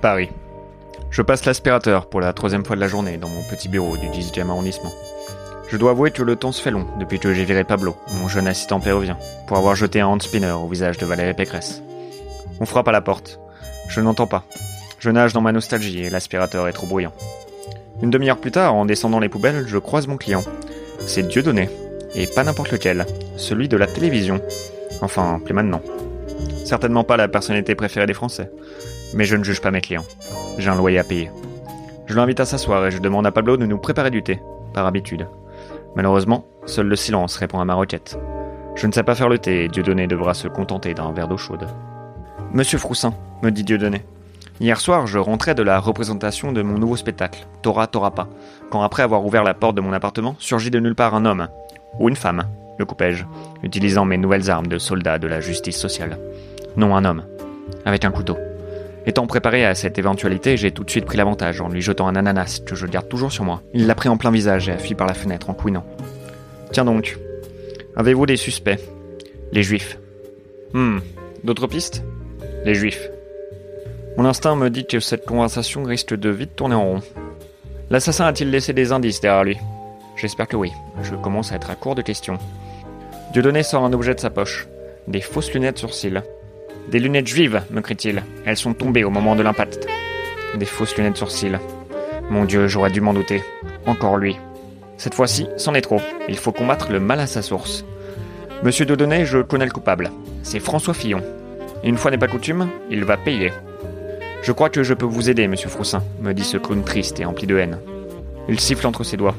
Paris. Je passe l'aspirateur pour la troisième fois de la journée dans mon petit bureau du 18e arrondissement. Je dois avouer que le temps se fait long depuis que j'ai viré Pablo, mon jeune assistant péruvien, pour avoir jeté un hand spinner au visage de Valérie Pécresse. On frappe à la porte. Je n'entends pas. Je nage dans ma nostalgie et l'aspirateur est trop bruyant. Une demi-heure plus tard, en descendant les poubelles, je croise mon client. C'est Dieudonné. Et pas n'importe lequel. Celui de la télévision. Enfin, plus maintenant. Certainement pas la personnalité préférée des Français. Mais je ne juge pas mes clients. J'ai un loyer à payer. Je l'invite à s'asseoir et je demande à Pablo de nous préparer du thé, par habitude. Malheureusement, seul le silence répond à ma requête. Je ne sais pas faire le thé et Dieudonné devra se contenter d'un verre d'eau chaude. Monsieur Froussin, me dit Dieudonné. Hier soir, je rentrais de la représentation de mon nouveau spectacle, Tora Tora pas, quand après avoir ouvert la porte de mon appartement, surgit de nulle part un homme. Ou une femme, le coupai-je, utilisant mes nouvelles armes de soldat de la justice sociale. Non, un homme. Avec un couteau. Étant préparé à cette éventualité, j'ai tout de suite pris l'avantage en lui jetant un ananas que je garde toujours sur moi. Il l'a pris en plein visage et a fui par la fenêtre en couinant. Tiens donc, avez-vous des suspects? Les juifs. Hmm, d'autres pistes? Les juifs. Mon instinct me dit que cette conversation risque de vite tourner en rond. L'assassin a-t-il laissé des indices derrière lui? J'espère que oui. Je commence à être à court de questions. Dieudonné sort un objet de sa poche. Des fausses lunettes sur cils. Des lunettes juives, me crie-t-il. Elles sont tombées au moment de l'impact. Des fausses lunettes sur cils. Mon Dieu, j'aurais dû m'en douter. Encore lui. Cette fois-ci, c'en est trop. Il faut combattre le mal à sa source. Monsieur Dieudonné, je connais le coupable. C'est François Fillon. Une fois n'est pas coutume, il va payer. Je crois que je peux vous aider, monsieur Froussin, me dit ce clown triste et empli de haine. Il siffle entre ses doigts.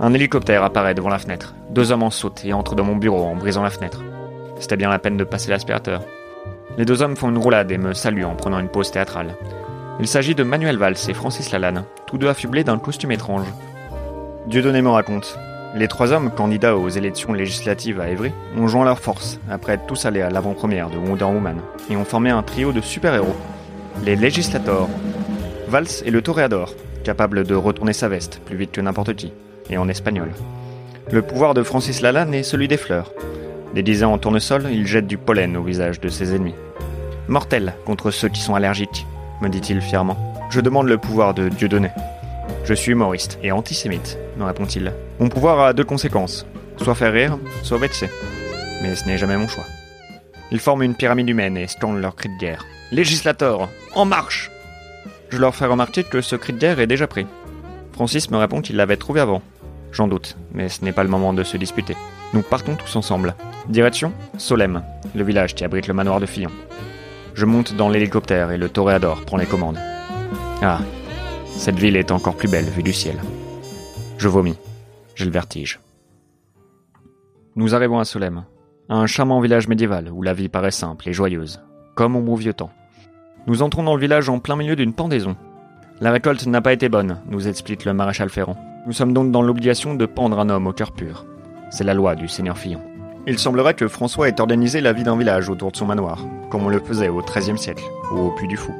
Un hélicoptère apparaît devant la fenêtre. Deux hommes en sautent et entrent dans mon bureau en brisant la fenêtre. C'était bien la peine de passer l'aspirateur. Les deux hommes font une roulade et me saluent en prenant une pause théâtrale. Il s'agit de Manuel Valls et Francis Lalanne, tous deux affublés d'un costume étrange. Dieudonné me raconte. Les trois hommes, candidats aux élections législatives à Évry, ont joint leurs forces après être tous allés à l'avant-première de Wonder Woman et ont formé un trio de super-héros. Les législators. Valls est le toréador, capable de retourner sa veste plus vite que n'importe qui, et en espagnol. Le pouvoir de Francis Lalanne est celui des fleurs. Déguisé en tournesol, il jette du pollen au visage de ses ennemis. Mortel contre ceux qui sont allergiques, me dit-il fièrement. Je demande le pouvoir de Dieudonné. Je suis humoriste et antisémite, me répond-il. Mon pouvoir a deux conséquences. Soit faire rire, soit vexer. Mais ce n'est jamais mon choix. Ils forment une pyramide humaine et scandent leur cri de guerre. Législateur, en marche Je leur fais remarquer que ce cri de guerre est déjà pris. Francis me répond qu'il l'avait trouvé avant. J'en doute, mais ce n'est pas le moment de se disputer. Nous partons tous ensemble. Direction Solem, le village qui abrite le manoir de Fillon. Je monte dans l'hélicoptère et le toréador prend les commandes. Ah, cette ville est encore plus belle vue du ciel. Je vomis. J'ai le vertige. Nous arrivons à Solem, un charmant village médiéval où la vie paraît simple et joyeuse, comme au bon vieux temps. Nous entrons dans le village en plein milieu d'une pendaison. La récolte n'a pas été bonne, nous explique le maréchal Ferrand. Nous sommes donc dans l'obligation de pendre un homme au cœur pur. C'est la loi du seigneur Fillon. Il semblerait que François ait organisé la vie d'un village autour de son manoir, comme on le faisait au XIIIe siècle, ou au Puy du Fou.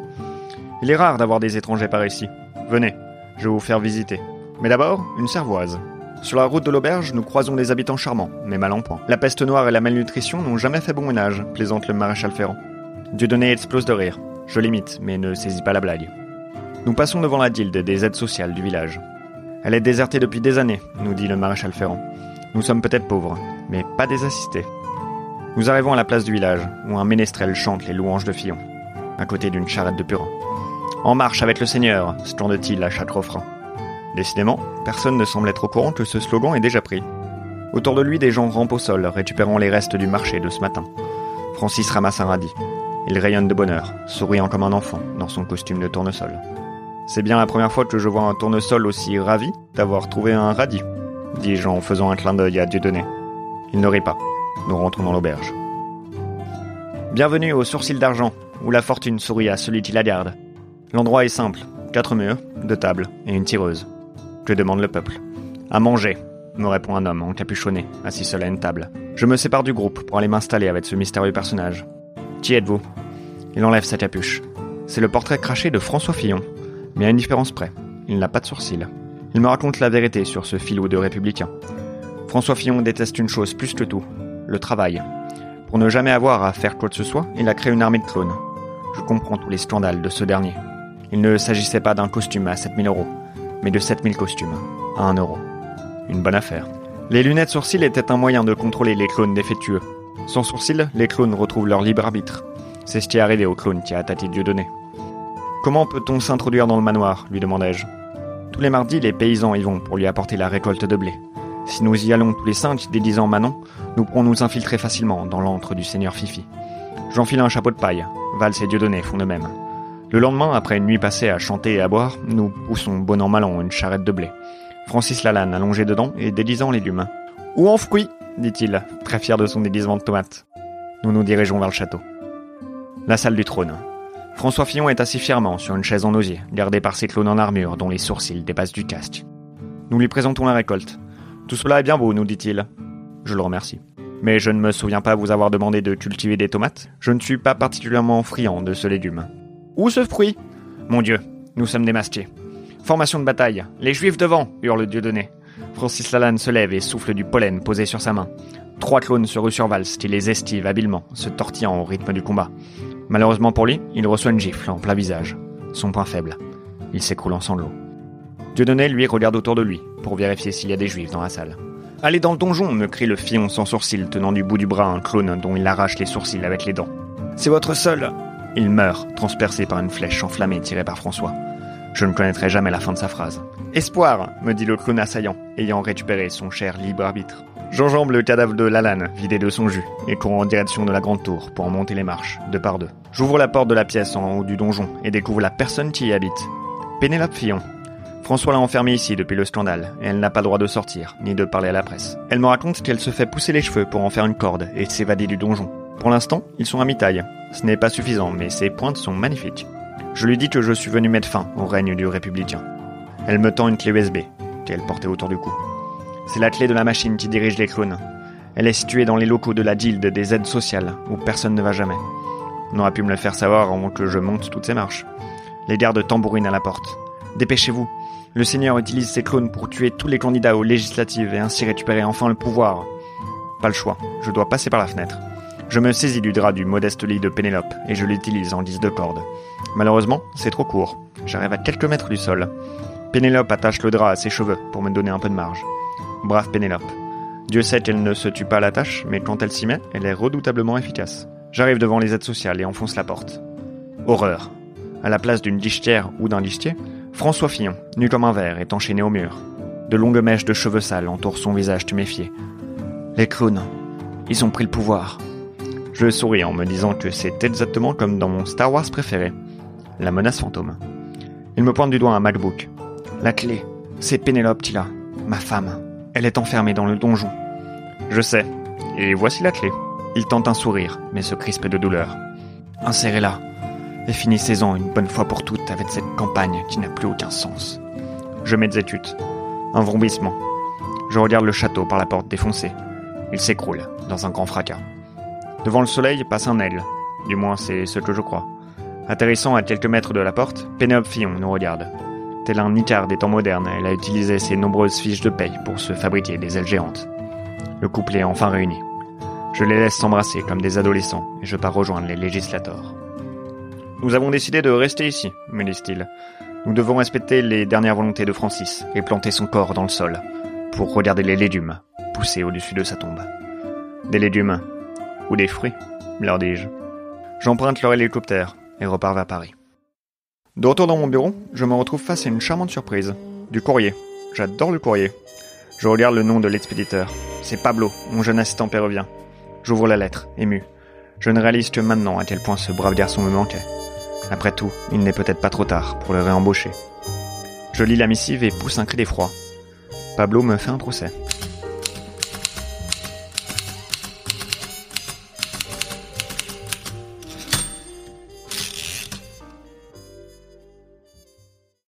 Il est rare d'avoir des étrangers par ici. Venez, je vais vous faire visiter. Mais d'abord, une cervoise. Sur la route de l'auberge, nous croisons des habitants charmants, mais mal en point. La peste noire et la malnutrition n'ont jamais fait bon ménage, plaisante le maréchal Ferrand. Dieudonné explose de rire. Je l'imite, mais ne saisis pas la blague. Nous passons devant la guilde des aides sociales du village. Elle est désertée depuis des années, nous dit le maréchal Ferrand. Nous sommes peut-être pauvres, mais pas désassistés. Nous arrivons à la place du village, où un ménestrel chante les louanges de Fillon, à côté d'une charrette de purin. En marche avec le Seigneur, scande-t-il à chaque refrain. Décidément, personne ne semble être au courant que ce slogan est déjà pris. Autour de lui, des gens rampent au sol, récupérant les restes du marché de ce matin. Francis ramasse un radis. Il rayonne de bonheur, souriant comme un enfant, dans son costume de tournesol. C'est bien la première fois que je vois un tournesol aussi ravi d'avoir trouvé un radis, dis-je en faisant un clin d'œil à Dieudonné. Il ne rit pas. Nous rentrons dans l'auberge. Bienvenue au sourcil d'argent, où la fortune sourit à celui qui la garde. L'endroit est simple. Quatre murs, deux tables et une tireuse. Que demande le peuple? À manger, me répond un homme encapuchonné, assis seul à une table. Je me sépare du groupe pour aller m'installer avec ce mystérieux personnage. Qui êtes-vous? Il enlève sa capuche. C'est le portrait craché de François Fillon, mais à une différence près. Il n'a pas de sourcils. Il me raconte la vérité sur ce filou de républicain. François Fillon déteste une chose plus que tout, le travail. Pour ne jamais avoir à faire quoi que ce soit, il a créé une armée de clones. Je comprends tous les scandales de ce dernier. Il ne s'agissait pas d'un costume à 7000 euros, mais de 7000 costumes à 1 euro. Une bonne affaire. Les lunettes sourcils étaient un moyen de contrôler les clones défectueux. Sans sourcils, les clones retrouvent leur libre arbitre. C'est ce qui est arrivé au clone qui a attaqué Dieudonné. Comment peut-on s'introduire dans le manoir lui demandai-je. Tous les mardis, les paysans y vont pour lui apporter la récolte de blé. Si nous y allons tous les cinq, déguisant Manon, nous pourrons nous infiltrer facilement dans l'antre du seigneur Fifi. J'enfile un chapeau de paille. Vals et Dieudonné font de même. Le lendemain, après une nuit passée à chanter et à boire, nous poussons bon an mal an une charrette de blé. Francis Lalanne allongé dedans et déguisant légumes. Ou en fruits, dit-il, très fier de son déguisement de tomate. Nous nous dirigeons vers le château. La salle du trône. François Fillon est assis fièrement sur une chaise en osier, gardée par ses clones en armure dont les sourcils dépassent du casque. Nous lui présentons la récolte. Tout cela est bien beau, nous dit-il. Je le remercie. Mais je ne me souviens pas vous avoir demandé de cultiver des tomates. Je ne suis pas particulièrement friand de ce légume. Ou ce fruit? Mon Dieu, nous sommes démasqués. Formation de bataille. Les Juifs devant hurle Dieudonné. Francis Lalanne se lève et souffle du pollen posé sur sa main. Trois clones se ruent sur Valse, qui les estive habilement, se tortillant au rythme du combat. Malheureusement pour lui, il reçoit une gifle en plein visage. Son point faible. Il s'écroule en sanglots. Dieudonné, lui, regarde autour de lui, pour vérifier s'il y a des juifs dans la salle. Allez dans le donjon, me crie le fion sans sourcil, tenant du bout du bras un clone dont il arrache les sourcils avec les dents. C'est votre seul Il meurt, transpercé par une flèche enflammée tirée par François. Je ne connaîtrai jamais la fin de sa phrase. Espoir, me dit le clone assaillant, ayant récupéré son cher libre arbitre. J'enjambe le cadavre de Lalanne, vidé de son jus, et cours en direction de la grande tour pour en monter les marches, deux par deux. J'ouvre la porte de la pièce en haut du donjon et découvre la personne qui y habite. Pénélope Fillon. François l'a enfermée ici depuis le scandale, et elle n'a pas le droit de sortir, ni de parler à la presse. Elle me raconte qu'elle se fait pousser les cheveux pour en faire une corde et s'évader du donjon. Pour l'instant, ils sont à mi-taille. Ce n'est pas suffisant, mais ses pointes sont magnifiques. Je lui dis que je suis venu mettre fin au règne du républicain. Elle me tend une clé USB, qu'elle portait autour du cou. C'est la clé de la machine qui dirige les clones. Elle est située dans les locaux de la guilde des aides sociales, où personne ne va jamais. On aurait pu me le faire savoir avant que je monte toutes ces marches. Les gardes tambourinent à la porte. Dépêchez-vous. Le Seigneur utilise ses clones pour tuer tous les candidats aux législatives et ainsi récupérer enfin le pouvoir. Pas le choix, je dois passer par la fenêtre. Je me saisis du drap du modeste lit de Pénélope et je l'utilise en guise de corde. Malheureusement, c'est trop court. J'arrive à quelques mètres du sol. Pénélope attache le drap à ses cheveux pour me donner un peu de marge. Brave Pénélope. Dieu sait qu'elle ne se tue pas à la tâche, mais quand elle s'y met, elle est redoutablement efficace. J'arrive devant les aides sociales et enfonce la porte. Horreur. À la place d'une guichetière ou d'un guichetier, François Fillon, nu comme un verre, est enchaîné au mur. De longues mèches de cheveux sales entourent son visage tuméfié. Les clowns, ils ont pris le pouvoir. Je souris en me disant que c'est exactement comme dans mon Star Wars préféré, la menace fantôme. Il me pointe du doigt un MacBook. La clé, c'est Pénélope Tila, ma femme. Elle est enfermée dans le donjon. Je sais. Et voici la clé. Il tente un sourire, mais se crispe de douleur. Insérez-la. Et finissez-en une bonne fois pour toutes avec cette campagne qui n'a plus aucun sens. Je m'exécute. Un vrombissement. Je regarde le château par la porte défoncée. Il s'écroule, dans un grand fracas. Devant le soleil passe un aigle. Du moins, c'est ce que je crois. Atterrissant à quelques mètres de la porte, Pénélope Fillon nous regarde. Tel un Nicard des temps modernes, elle a utilisé ses nombreuses fiches de paye pour se fabriquer des ailes géantes. Le couple est enfin réuni. Je les laisse s'embrasser comme des adolescents et je pars rejoindre les législateurs. Nous avons décidé de rester ici, me disent-ils. Nous devons respecter les dernières volontés de Francis et planter son corps dans le sol pour regarder les légumes pousser au-dessus de sa tombe. Des légumes ou des fruits, leur dis-je. J'emprunte leur hélicoptère et repars vers Paris. De retour dans mon bureau, je me retrouve face à une charmante surprise. Du courrier. J'adore le courrier. Je regarde le nom de l'expéditeur. C'est Pablo, mon jeune assistant péruvien. J'ouvre la lettre, ému. Je ne réalise que maintenant à quel point ce brave garçon me manquait. Après tout, il n'est peut-être pas trop tard pour le réembaucher. Je lis la missive et pousse un cri d'effroi. Pablo me fait un procès.